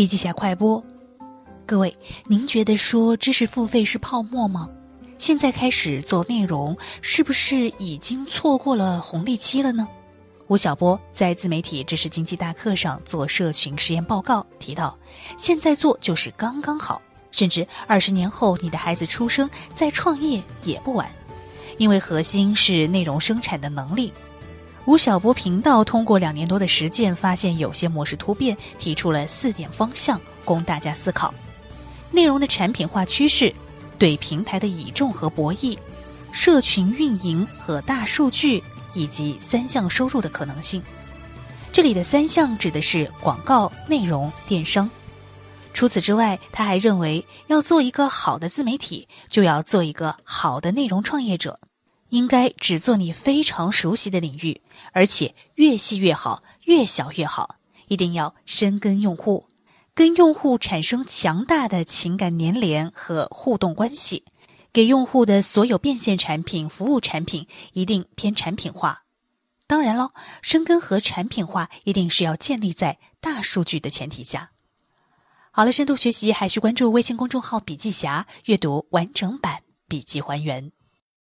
笔记侠快播，各位，您觉得说知识付费是泡沫吗？现在开始做内容，是不是已经错过了红利期了呢？吴晓波在自媒体知识经济大课上做社群实验报告，提到，现在做就是刚刚好，甚至二十年后你的孩子出生再创业也不晚，因为核心是内容生产的能力。吴晓波频道通过两年多的实践，发现有些模式突变，提出了四点方向供大家思考：内容的产品化趋势、对平台的倚重和博弈、社群运营和大数据。以及三项收入的可能性。这里的三项指的是广告、内容、电商。除此之外，他还认为要做一个好的自媒体，就要做一个好的内容创业者。应该只做你非常熟悉的领域，而且越细越好，越小越好。一定要深耕用户，跟用户产生强大的情感粘连和互动关系。给用户的所有变现产品、服务产品一定偏产品化，当然了，深耕和产品化一定是要建立在大数据的前提下。好了，深度学习还需关注微信公众号“笔记侠”，阅读完整版笔记还原。